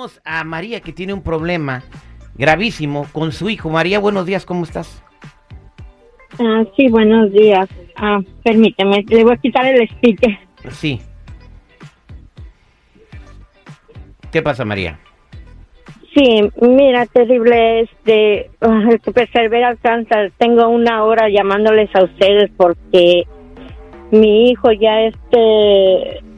tenemos a María que tiene un problema gravísimo con su hijo. María, buenos días, ¿cómo estás? Ah, sí, buenos días. Ah, permíteme, le voy a quitar el speaker. Sí. ¿Qué pasa, María? Sí, mira, terrible, este, ah, el que persevera alcanza. Tengo una hora llamándoles a ustedes porque mi hijo ya este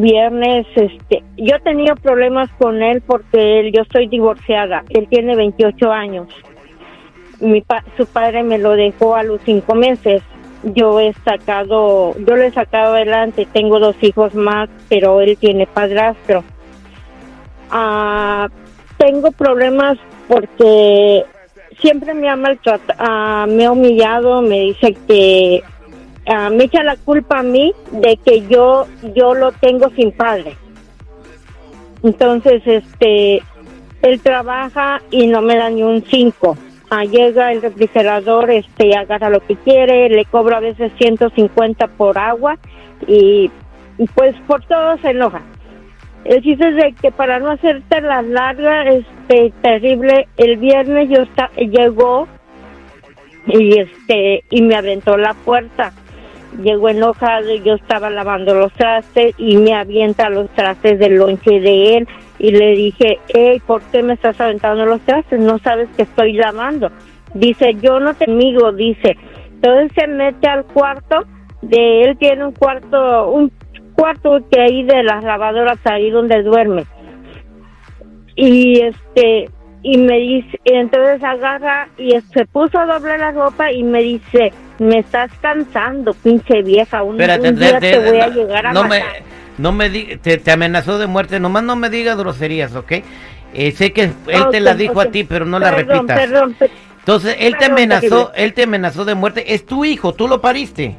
viernes, este, yo tenido problemas con él porque él, yo soy divorciada. Él tiene 28 años. Mi pa- su padre me lo dejó a los cinco meses. Yo he sacado, yo lo he sacado adelante. Tengo dos hijos más, pero él tiene padrastro. Ah, tengo problemas porque siempre me ha maltratado, me ha humillado, me dice que ah, me echa la culpa a mí de que yo yo lo tengo sin padre. Entonces, este, él trabaja y no me da ni un cinco. Ah, llega el refrigerador, este, agarra lo que quiere, le cobro a veces 150 por agua y, y pues por todo se enoja. El chiste es de que para no hacerte la larga, este, terrible, el viernes yo está, llegó y este, y me aventó la puerta. Llegó enojado y yo estaba lavando los trastes y me avienta los trastes del lonche de él y le dije, hey, ¿por qué me estás aventando los trastes? No sabes que estoy lavando. Dice, yo no te amigo, dice. Entonces se mete al cuarto de él, tiene un cuarto, un cuarto que hay de las lavadoras ahí donde duerme. Y este, y me dice, entonces agarra y se puso a doblar la ropa y me dice, me estás cansando, pinche vieja, un, Espérate, un día te- te, te- voy a no- llegar a no me, no me di- te, te amenazó de muerte, nomás no me digas groserías, ¿ok? Eh, sé que él te la dijo a ti, pero no la repitas. Perdón, per- Entonces, él te amenazó, él te amenazó de muerte. Es tu hijo, tú lo pariste.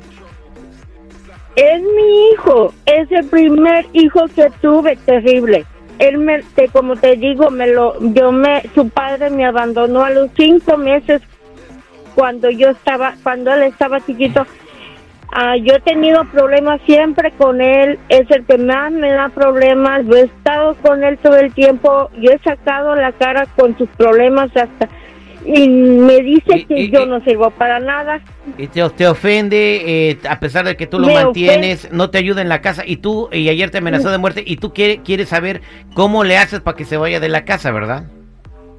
Es mi hijo, es el primer hijo que tuve, terrible. Él me, te- como te digo, me lo, yo me, su padre me abandonó a los cinco meses cuando yo estaba, cuando él estaba chiquito. Ah, yo he tenido problemas siempre con él, es el que más me da problemas, yo he estado con él todo el tiempo, yo he sacado la cara con sus problemas hasta, y me dice Y- que y- yo y- no sirvo para nada. Y te, te ofende, eh, a pesar de que tú lo Me mantienes, no te ayuda en la casa. Y tú, y ayer te amenazó de muerte. Y tú quiere- quieres saber cómo le haces para que se vaya de la casa, ¿verdad?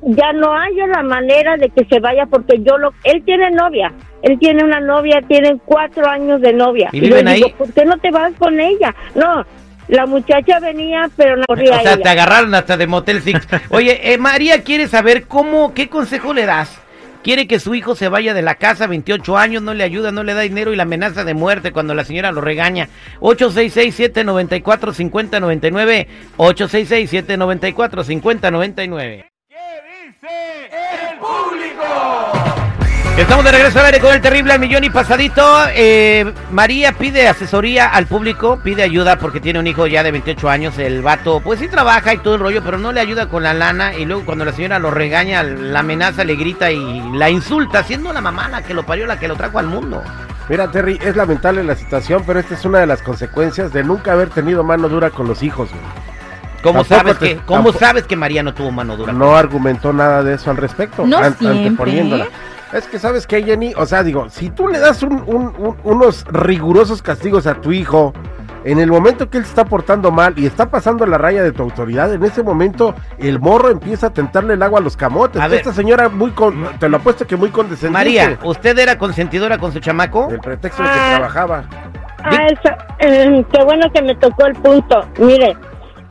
Ya no hay la manera de que se vaya porque yo lo él tiene novia él tiene una novia tienen cuatro años de novia ¿Y viven digo ahí? ¿por qué no te vas con ella? no la muchacha venía pero no O corría sea, ella. te agarraron hasta de Motel Six. Oye, eh, María quiere saber cómo, qué consejo le das. Quiere que su hijo se vaya de la casa, 28 años, no le ayuda, no le da dinero y la amenaza de muerte cuando la señora lo regaña. 866-794-5099. 866-794-5099. Estamos de regreso al aire con el terrible al millón y pasadito. Eh, María pide asesoría al público, pide ayuda porque tiene un hijo ya de 28 años. El vato, pues sí trabaja y todo el rollo, pero no le ayuda con la lana. Y luego cuando la señora lo regaña, la amenaza, le grita y la insulta, siendo la mamá la que lo parió, la que lo trajo al mundo. Mira, Terry, es lamentable la situación, pero esta es una de las consecuencias de nunca haber tenido mano dura con los hijos. ¿Cómo sabes te- que, cómo tampoco- sabes que María no tuvo mano dura? No argumentó nada de eso al respecto. No an- siempre. anteponiéndola. Es que sabes que Jenny, o sea, digo, si tú le das un- un- un- unos rigurosos castigos a tu hijo, en el momento que él se está portando mal y está pasando la raya de tu autoridad, en ese momento el morro empieza a tentarle el agua a los camotes. A ver. Esta señora muy con, te lo apuesto que muy condescendiente. María, ¿usted era consentidora con su chamaco? El pretexto de que Ah. trabajaba. Ah, eso, eh, qué bueno que me tocó el punto. Mire,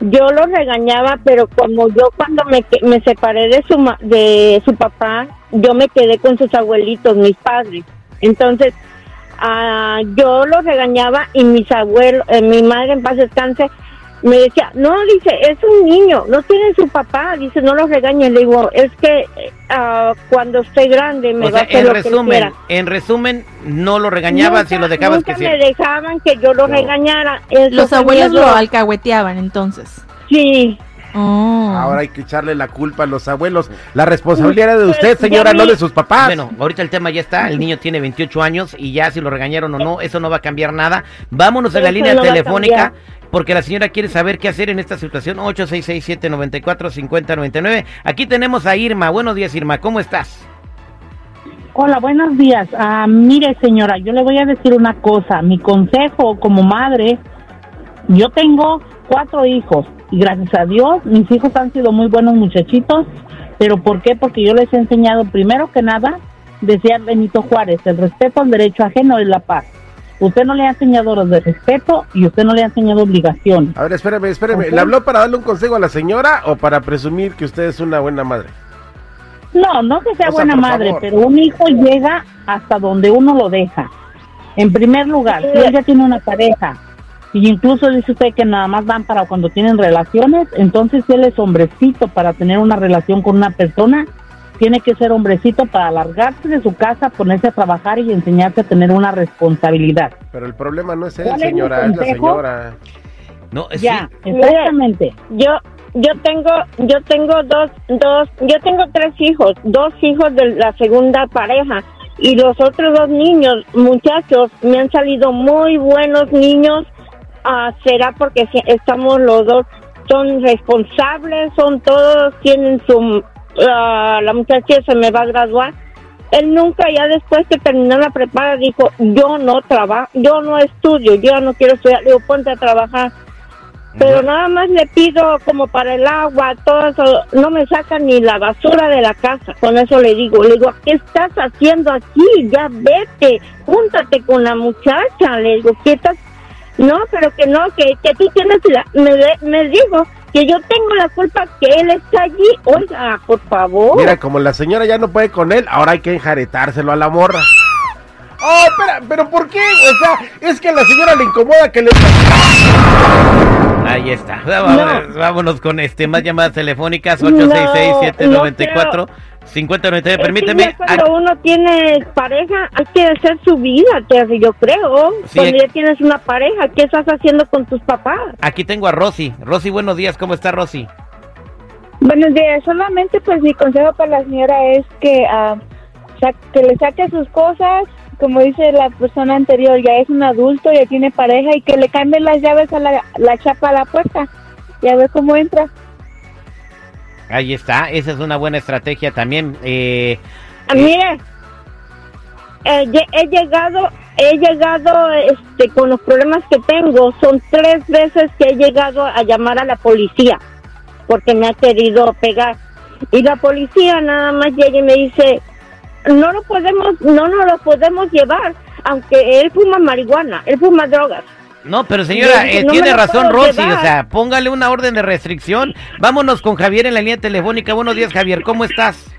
yo lo regañaba, pero como yo cuando me, me separé de su, de su papá, yo me quedé con sus abuelitos, mis padres. Entonces, ah, yo lo regañaba y mis abuelos, eh, mi madre en paz descanse, me decía, no, dice, es un niño, no tiene su papá, dice, no lo regañes. Le digo, es que ah, cuando esté grande me O va a hacer en lo que resumen, quiera. en resumen, no lo regañabas y Nunca- lo dejabas nunca que me dejaban que yo lo No. regañara. Eso Los abuelos lo alcahueteaban entonces. Sí, Oh. Ahora hay que echarle la culpa a los abuelos. La responsabilidad era de usted, señora, no de sus papás. Bueno, ahorita el tema ya está, el niño tiene 28 años y ya si lo regañaron o no, eso no va a cambiar nada. Vámonos a la Eso línea no va a telefónica. Porque la señora quiere saber qué hacer en esta situación. 8667-945099. Aquí tenemos a Irma. Buenos días, Irma. ¿Cómo estás? Hola, buenos días. Ah, mire, señora, yo le voy a decir una cosa. Mi consejo como madre, yo tengo cuatro hijos y gracias a Dios mis hijos han sido muy buenos muchachitos. ¿Pero por qué? Porque yo les he enseñado primero que nada, decía Benito Juárez, el respeto al derecho ajeno es la paz. Usted no le ha enseñado los de respeto y usted no le ha enseñado obligaciones. A ver, espéreme, espéreme. Ok. ¿Le habló para darle un consejo a la señora o para presumir que usted es una buena madre? No, no que sea O sea, buena madre, favor. pero un hijo llega hasta donde uno lo deja. En primer lugar, si él ya tiene una pareja, y incluso dice usted que nada más van para cuando tienen relaciones, entonces si él es hombrecito para tener una relación con una persona, tiene que ser hombrecito para largarse de su casa, ponerse a trabajar y enseñarse a tener una responsabilidad. Pero el problema no es él, ¿Cuál es señora, es la señora. No, sí. Ya, exactamente. Yo yo tengo yo tengo dos dos yo tengo tres hijos, dos hijos de la segunda pareja y los otros dos niños, muchachos, me han salido muy buenos niños. Ah, será porque si- estamos los dos son responsables, son todos tienen su ah, la muchacha se me va a graduar. Él nunca ya después que terminó la prepara dijo, "Yo no trabajo, yo no estudio, yo no quiero estudiar." Le digo, "Ponte a trabajar." Pero nada más le pido como para el agua, todo eso, no me sacan ni la basura de la casa. Con eso le digo, le digo, ¿qué estás haciendo aquí? Ya vete, júntate con la muchacha. Le digo, ¿qué estás? No, pero que no, que, que tú tienes la... Me, me dijo que yo tengo la culpa que él está allí. Oiga, por favor. Mira, como la señora ya no puede con él, ahora hay que enjaretárselo a la morra. Oh, espera, pero ¿por qué? O sea, es que a la señora le incomoda que le... Ahí está. Vámonos, vámonos con este más llamadas telefónicas No, 866-794-5099. Es que Permíteme. cuando uno tiene pareja, hay que hacer su vida, Terry, yo creo. Sí. Cuando ya tienes una pareja, ¿qué estás haciendo con tus papás? Aquí tengo a Rosy. Rosy, buenos días. ¿Cómo está Rosy? Buenos días, solamente pues mi consejo para la señora es que, ah, sa- que le saque sus cosas, como dice la persona anterior, ya es un adulto, ya tiene pareja y que le cambie las llaves a la, la chapa a la puerta y a ver cómo entra. Ahí está. Esa es una buena estrategia también. Eh, Ah, Mire, eh, lle- he llegado, he llegado este, con los problemas que tengo. Son tres veces que he llegado a llamar a la policía porque me ha querido pegar. Y la policía nada más llega y me dice, no lo podemos, no nos lo podemos llevar, aunque él fuma marihuana, él fuma drogas. no, pero señora, eh, no tiene razón Rosy. llevar. O sea, póngale una orden de restricción. Vámonos con Javier en la línea telefónica. Buenos días, Javier. ¿Cómo estás?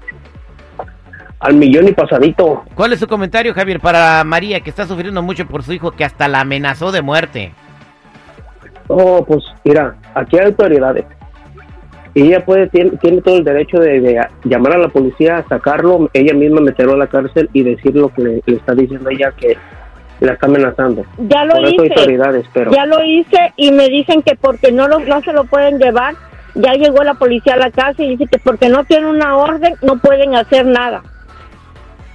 al millón y pasadito. ¿Cuál es su comentario, Javier, para María, que está sufriendo mucho por su hijo, que hasta la amenazó de muerte? Oh, pues mira, aquí hay autoridades. Y ella puede, tiene, tiene todo el derecho de, de llamar a la policía, sacarlo, ella misma meterlo a la cárcel y decir lo que le, le está diciendo ella que la está amenazando. Ya lo Por hice. autoridades, pero Ya lo hice y me dicen que porque no lo, no se lo pueden llevar, ya llegó la policía a la casa y dice que porque no tiene una orden no pueden hacer nada.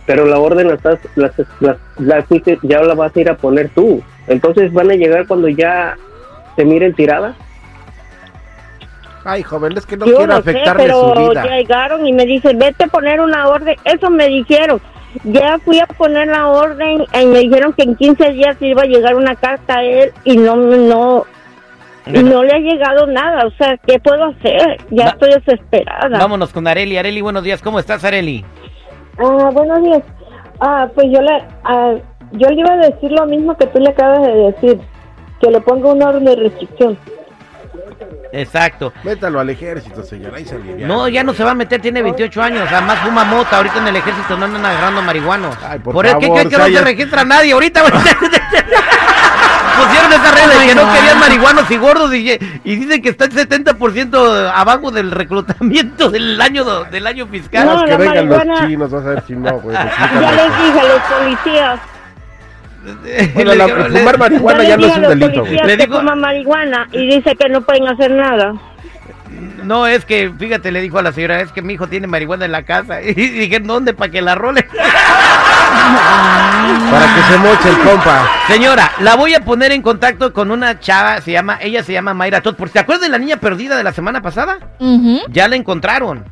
pero la orden la, estás, la, la- la fuiste- ya la vas a ir a poner tú. Entonces van a llegar cuando ya se miren tiradas. Ay, joven, es que no Yo quiero no sé, su pero vida. llegaron y me dicen, vete a poner una orden. Eso me dijeron. Ya fui a poner la orden y me dijeron que en 15 días iba a llegar una carta a él y no, no, no le ha llegado nada. O sea, ¿qué puedo hacer? Ya Va- estoy desesperada. Vámonos con Areli. Areli, buenos días. ¿Cómo estás, Areli? Ah, buenos días. Ah, pues yo le, ah, yo le iba a decir lo mismo que tú le acabas de decir, que le ponga un orden de restricción. Exacto. Métalo al ejército, señora, ahí se alivia. No, ya no se va a meter, tiene 28 años. Además fuma mota. Ahorita en el ejército no andan agarrando marihuanos. Ay, por eso que, favor, que, que no se registra nadie. Ahorita pusieron esa regla de que no querían marihuanos y gordos y, y dicen que está el 70% abajo del reclutamiento del año del año fiscal. No, que la vengan los marihuana- chinos, vas a ver si no, güey. Ya los- les dije a los policías. Bueno, Le la- digo- le- fumar marihuana ya no es un delito, Le que digo- fuman marihuana y dice que no pueden hacer nada. No, es que, fíjate, le dijo a la señora, es que mi hijo tiene marihuana en la casa. Y dije, ¿dónde? Para que la role. Para que se moche el compa. Señora, la voy a poner en contacto con una chava, se llama, ella se llama Mayra Todd. ¿Por te acuerdas de la niña perdida de la semana pasada? Ya la encontraron.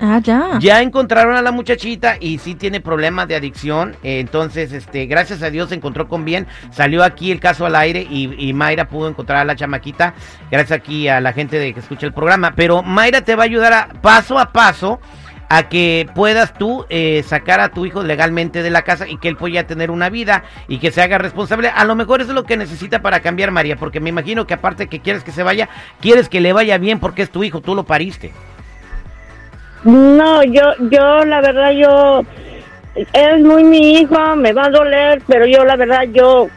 Ah, ya. Ya encontraron a la muchachita y sí tiene problemas de adicción. Entonces, este, gracias a Dios se encontró con bien. Salió aquí el caso al aire y, y Mayra pudo encontrar a la chamaquita. Gracias aquí a la gente de que escucha el programa. Pero Mayra te va a ayudar a, paso a paso a que puedas tú eh, sacar a tu hijo legalmente de la casa y que él pueda tener una vida y que se haga responsable. A lo mejor es lo que necesita para cambiar María, porque me imagino que aparte que quieres que se vaya, quieres que le vaya bien porque es tu hijo, tú lo pariste. No, yo, yo, la verdad, yo, es muy mi hijo, me va a doler, pero yo, la verdad, yo,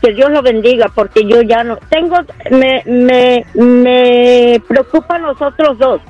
que Dios lo bendiga, porque yo ya no, tengo, me, me, me preocupan los otros dos,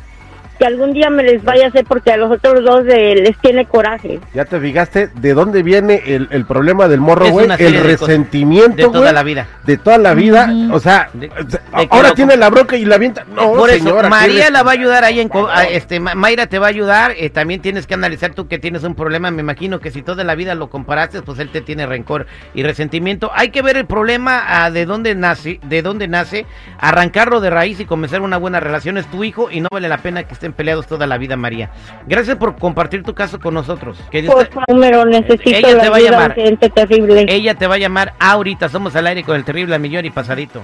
que algún día me les vaya a hacer, porque a los otros dos eh, les tiene coraje. ¿Ya te fijaste de dónde viene el, el problema del morro, güey? El resentimiento, De toda la vida. De toda la vida. O sea, De- de ahora lo- tiene la bronca y la avienta. No, Por eso, señora, María la va a ayudar ahí en co- a- este Ma- Mayra te va a ayudar, eh, también tienes que analizar tú que tienes un problema, me imagino que si toda la vida lo comparaste, pues él te tiene rencor y resentimiento. Hay que ver el problema ah, de dónde nace, de dónde nace, arrancarlo de raíz y comenzar una buena relación es tu hijo y no vale la pena que estén peleados toda la vida, María. Gracias por compartir tu caso con nosotros. Que Dios Por te- favor, necesito Ella la te va a llamar. terrible. ella te va a llamar ahorita, somos al aire con el terrible al millón y pasadito.